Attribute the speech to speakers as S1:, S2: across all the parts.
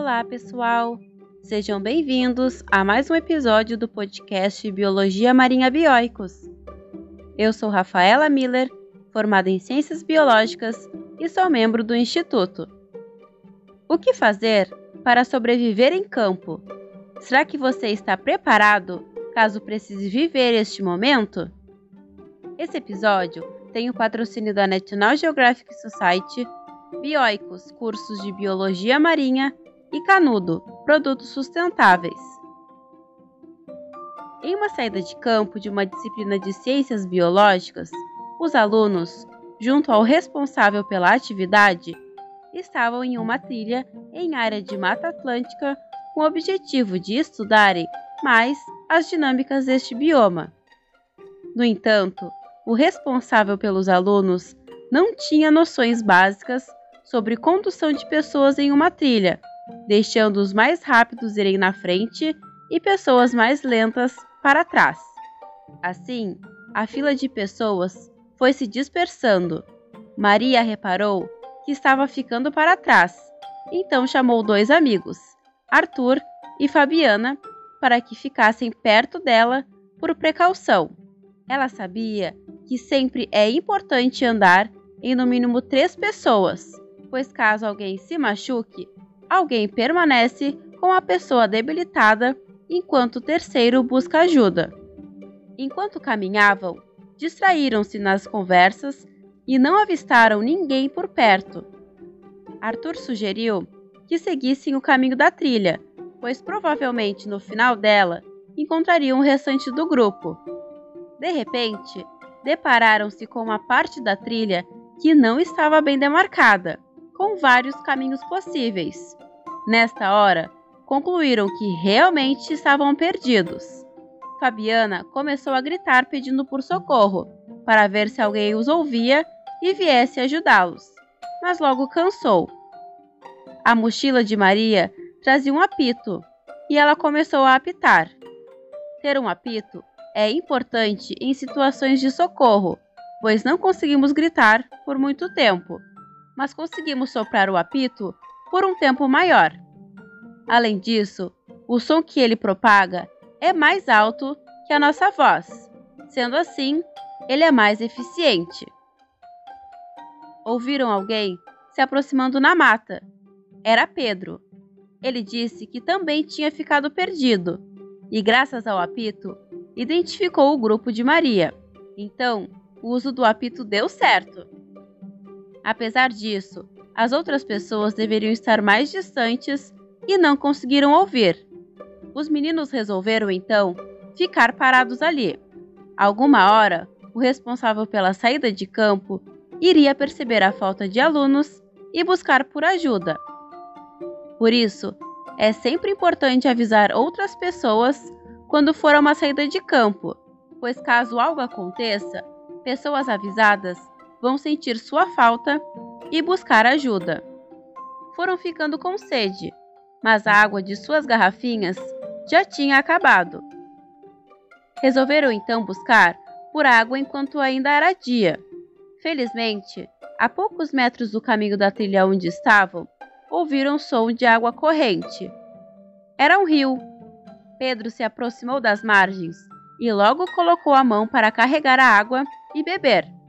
S1: Olá, pessoal! Sejam bem-vindos a mais um episódio do podcast Biologia Marinha Bioicos. Eu sou Rafaela Miller, formada em Ciências Biológicas e sou membro do Instituto. O que fazer para sobreviver em campo? Será que você está preparado caso precise viver este momento? Esse episódio tem o patrocínio da National Geographic Society, Bioicos, cursos de Biologia Marinha e Canudo, produtos sustentáveis. Em uma saída de campo de uma disciplina de ciências biológicas, os alunos, junto ao responsável pela atividade, estavam em uma trilha em área de Mata Atlântica com o objetivo de estudarem mais as dinâmicas deste bioma. No entanto, o responsável pelos alunos não tinha noções básicas sobre condução de pessoas em uma trilha deixando os mais rápidos irem na frente e pessoas mais lentas para trás. Assim, a fila de pessoas foi se dispersando. Maria reparou que estava ficando para trás, então chamou dois amigos, Arthur e Fabiana, para que ficassem perto dela por precaução. Ela sabia que sempre é importante andar em no mínimo três pessoas, pois caso alguém se machuque, alguém permanece com a pessoa debilitada enquanto o terceiro busca ajuda. Enquanto caminhavam, distraíram-se nas conversas e não avistaram ninguém por perto. Arthur sugeriu que seguissem o caminho da trilha, pois provavelmente no final dela encontrariam o restante do grupo. De repente, depararam-se com uma parte da trilha que não estava bem demarcada, com vários caminhos possíveis. Nesta hora, concluíram que realmente estavam perdidos. Fabiana começou a gritar pedindo por socorro, para ver se alguém os ouvia e viesse ajudá-los, mas logo cansou. A mochila de Maria trazia um apito e ela começou a apitar. Ter um apito é importante em situações de socorro, pois não conseguimos gritar por muito tempo, mas conseguimos soprar o apito por um tempo maior. Além disso, o som que ele propaga é mais alto que a nossa voz, sendo assim, ele é mais eficiente. Ouviram alguém se aproximando na mata. Era Pedro. Ele disse que também tinha ficado perdido e, graças ao apito, identificou o grupo de Maria. Então, o uso do apito deu certo. Apesar disso, as outras pessoas deveriam estar mais distantes e não conseguiram ouvir. Os meninos resolveram então ficar parados ali. Alguma hora, o responsável pela saída de campo iria perceber a falta de alunos e buscar por ajuda. Por isso, é sempre importante avisar outras pessoas quando for a uma saída de campo, pois caso algo aconteça, pessoas avisadas vão sentir sua falta e buscar ajuda. Foram ficando com sede, mas a água de suas garrafinhas já tinha acabado. Resolveram então buscar por água enquanto ainda era dia. Felizmente, a poucos metros do caminho da trilha onde estavam, ouviram som de água corrente. Era um rio. Pedro se aproximou das margens e logo colocou a mão para carregar a água e beber.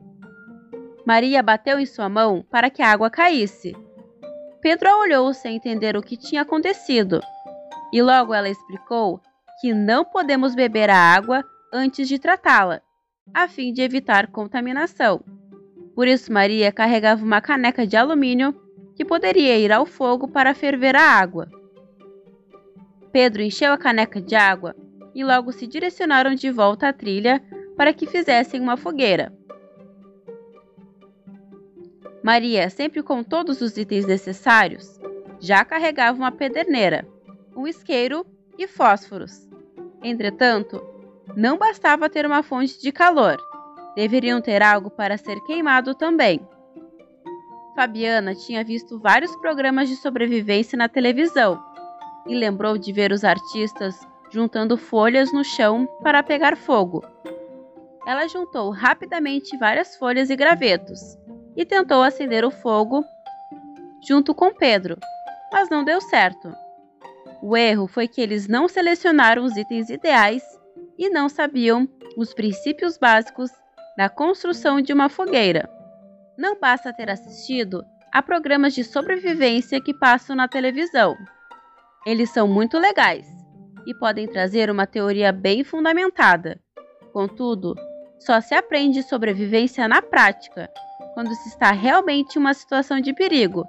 S1: Maria bateu em sua mão para que a água caísse. Pedro a olhou sem entender o que tinha acontecido. E logo ela explicou que não podemos beber a água antes de tratá-la, a fim de evitar contaminação. Por isso, Maria carregava uma caneca de alumínio que poderia ir ao fogo para ferver a água. Pedro encheu a caneca de água e logo se direcionaram de volta à trilha para que fizessem uma fogueira. Maria, sempre com todos os itens necessários, já carregava uma pederneira, um isqueiro e fósforos. Entretanto, não bastava ter uma fonte de calor, deveriam ter algo para ser queimado também. Fabiana tinha visto vários programas de sobrevivência na televisão e lembrou de ver os artistas juntando folhas no chão para pegar fogo. Ela juntou rapidamente várias folhas e gravetos e tentou acender o fogo junto com Pedro. mas não deu certo. O erro foi que eles não selecionaram os itens ideais e não sabiam os princípios básicos da construção de uma fogueira. Não basta ter assistido a programas de sobrevivência que passam na televisão. Eles são muito legais e podem trazer uma teoria bem fundamentada. Contudo, só se aprende sobrevivência na prática, quando se está realmente em uma situação de perigo,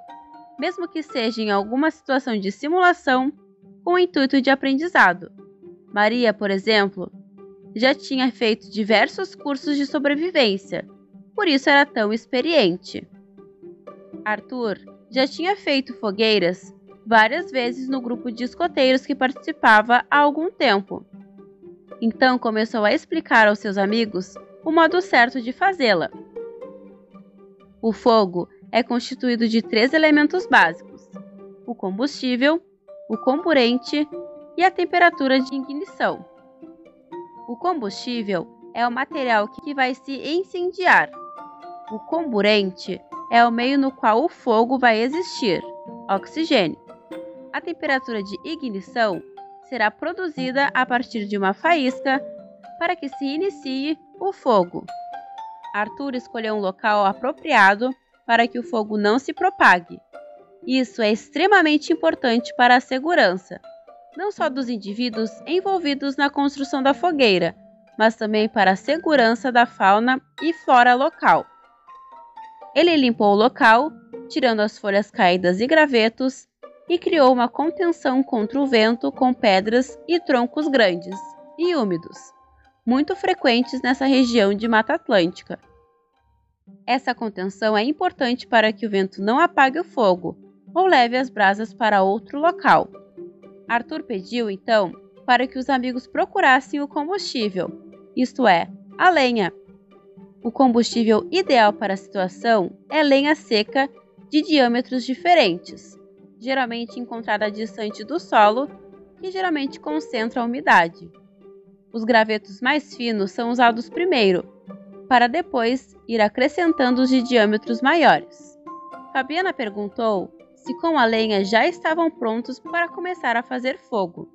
S1: mesmo que seja em alguma situação de simulação com o intuito de aprendizado. Maria, por exemplo, já tinha feito diversos cursos de sobrevivência, por isso era tão experiente. Arthur já tinha feito fogueiras várias vezes no grupo de escoteiros que participava há algum tempo. Então começou a explicar aos seus amigos o modo certo de fazê-la. O fogo é constituído de três elementos básicos: o combustível, o comburente e a temperatura de ignição. O combustível é o material que vai se incendiar. O comburente é o meio no qual o fogo vai existir, oxigênio. A temperatura de ignição será produzida a partir de uma faísca para que se inicie o fogo. Arthur escolheu um local apropriado para que o fogo não se propague. Isso é extremamente importante para a segurança, não só dos indivíduos envolvidos na construção da fogueira, mas também para a segurança da fauna e flora local. Ele limpou o local, tirando as folhas caídas e gravetos, e criou uma contenção contra o vento com pedras e troncos grandes e úmidos, muito frequentes nessa região de Mata Atlântica. Essa contenção é importante para que o vento não apague o fogo ou leve as brasas para outro local. Arthur pediu, então, para que os amigos procurassem o combustível, isto é, a lenha. O combustível ideal para a situação é lenha seca de diâmetros diferentes, geralmente encontrada distante do solo, que geralmente concentra a umidade. Os gravetos mais finos são usados primeiro, para depois ir acrescentando os de diâmetros maiores. Fabiana perguntou se com a lenha já estavam prontos para começar a fazer fogo.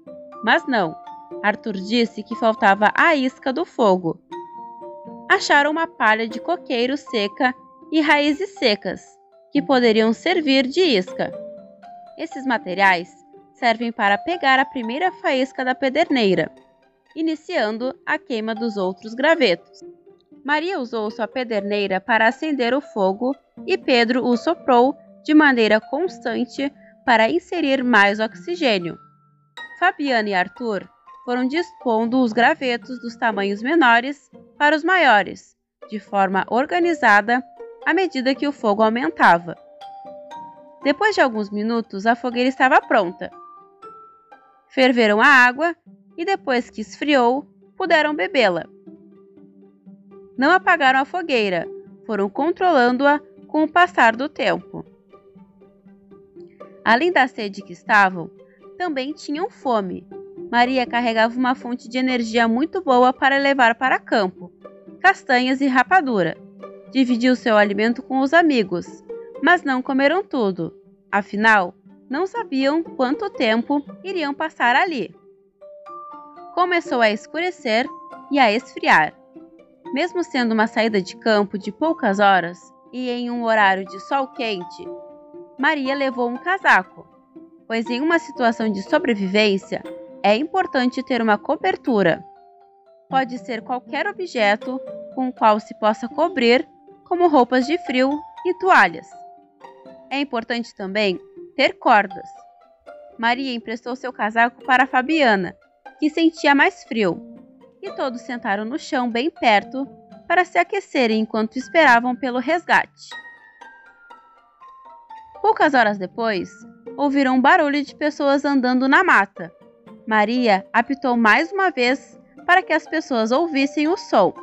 S1: Mas não, Arthur disse que faltava a isca do fogo. Acharam uma palha de coqueiro seca e raízes secas, que poderiam servir de isca. Esses materiais servem para pegar a primeira faísca da pederneira, iniciando a queima dos outros gravetos. Maria usou sua pederneira para acender o fogo e Pedro o soprou de maneira constante para inserir mais oxigênio. Fabiana e Arthur foram dispondo os gravetos dos tamanhos menores para os maiores, de forma organizada à medida que o fogo aumentava. Depois de alguns minutos, a fogueira estava pronta. Ferveram a água e, depois que esfriou, puderam bebê-la. Não apagaram a fogueira, foram controlando-a com o passar do tempo. Além da sede que estavam, também tinham fome. Maria carregava uma fonte de energia muito boa para levar para campo, castanhas e rapadura. Dividiu seu alimento com os amigos, mas não comeram tudo. Afinal, não sabiam quanto tempo iriam passar ali. Começou a escurecer e a esfriar. Mesmo sendo uma saída de campo de poucas horas e em um horário de sol quente, Maria levou um casaco, pois em uma situação de sobrevivência é importante ter uma cobertura. Pode ser qualquer objeto com o qual se possa cobrir, como roupas de frio e toalhas. É importante também ter cordas. Maria emprestou seu casaco para Fabiana, que sentia mais frio, e todos sentaram no chão bem perto para se aquecerem enquanto esperavam pelo resgate. Poucas horas depois, ouviram um barulho de pessoas andando na mata. Maria apitou mais uma vez para que as pessoas ouvissem o som.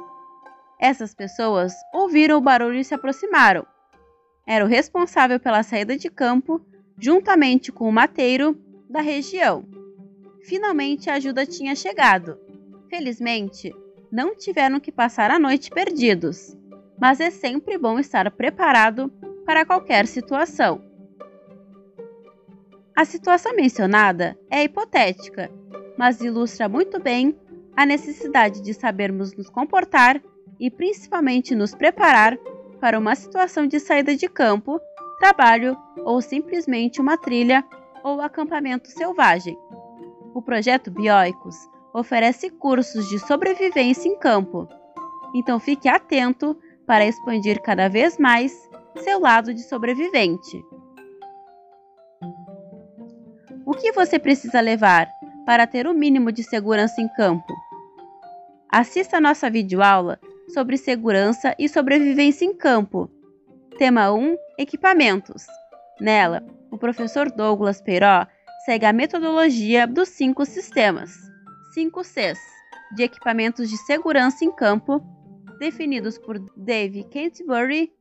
S1: Essas pessoas ouviram o barulho e se aproximaram era o responsável pela saída de campo, juntamente com o mateiro da região. Finalmente a ajuda tinha chegado. Felizmente, não tiveram que passar a noite perdidos, mas é sempre bom estar preparado para qualquer situação. A situação mencionada é hipotética, mas ilustra muito bem a necessidade de sabermos nos comportar e principalmente nos preparar para uma situação de saída de campo, trabalho ou simplesmente uma trilha ou acampamento selvagem. O projeto Bioicos oferece cursos de sobrevivência em campo, então fique atento para expandir cada vez mais seu lado de sobrevivente. O que você precisa levar para ter o mínimo de segurança em campo? Assista a nossa videoaula sobre segurança e sobrevivência em campo. Tema 1: Equipamentos. Nela, o professor Douglas Peiró segue a metodologia dos cinco sistemas, 5 Cs, de equipamentos de segurança em campo, definidos por Dave Canterbury,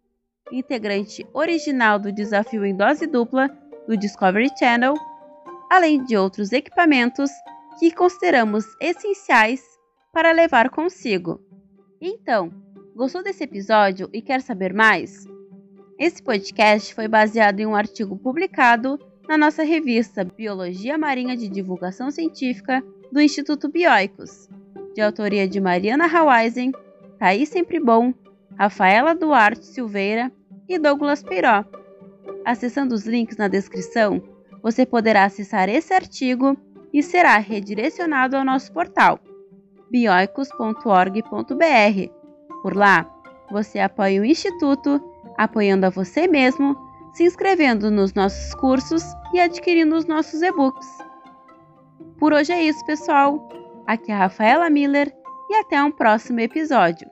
S1: integrante original do desafio em dose dupla do Discovery Channel além de outros equipamentos que consideramos essenciais para levar consigo. Então, gostou desse episódio e quer saber mais? Esse podcast foi baseado em um artigo publicado na nossa revista Biologia Marinha de Divulgação Científica do Instituto Bioicos, de autoria de Mariana Hawaisen, Thaís Sempre Bom, Rafaela Duarte Silveira e Douglas Peiró. Acessando os links na descrição, você poderá acessar esse artigo e será redirecionado ao nosso portal bioicos.org.br. Por lá, você apoia o Instituto, apoiando a você mesmo, se inscrevendo nos nossos cursos e adquirindo os nossos e-books. Por hoje é isso, pessoal. Aqui é a Rafaela Miller e até um próximo episódio.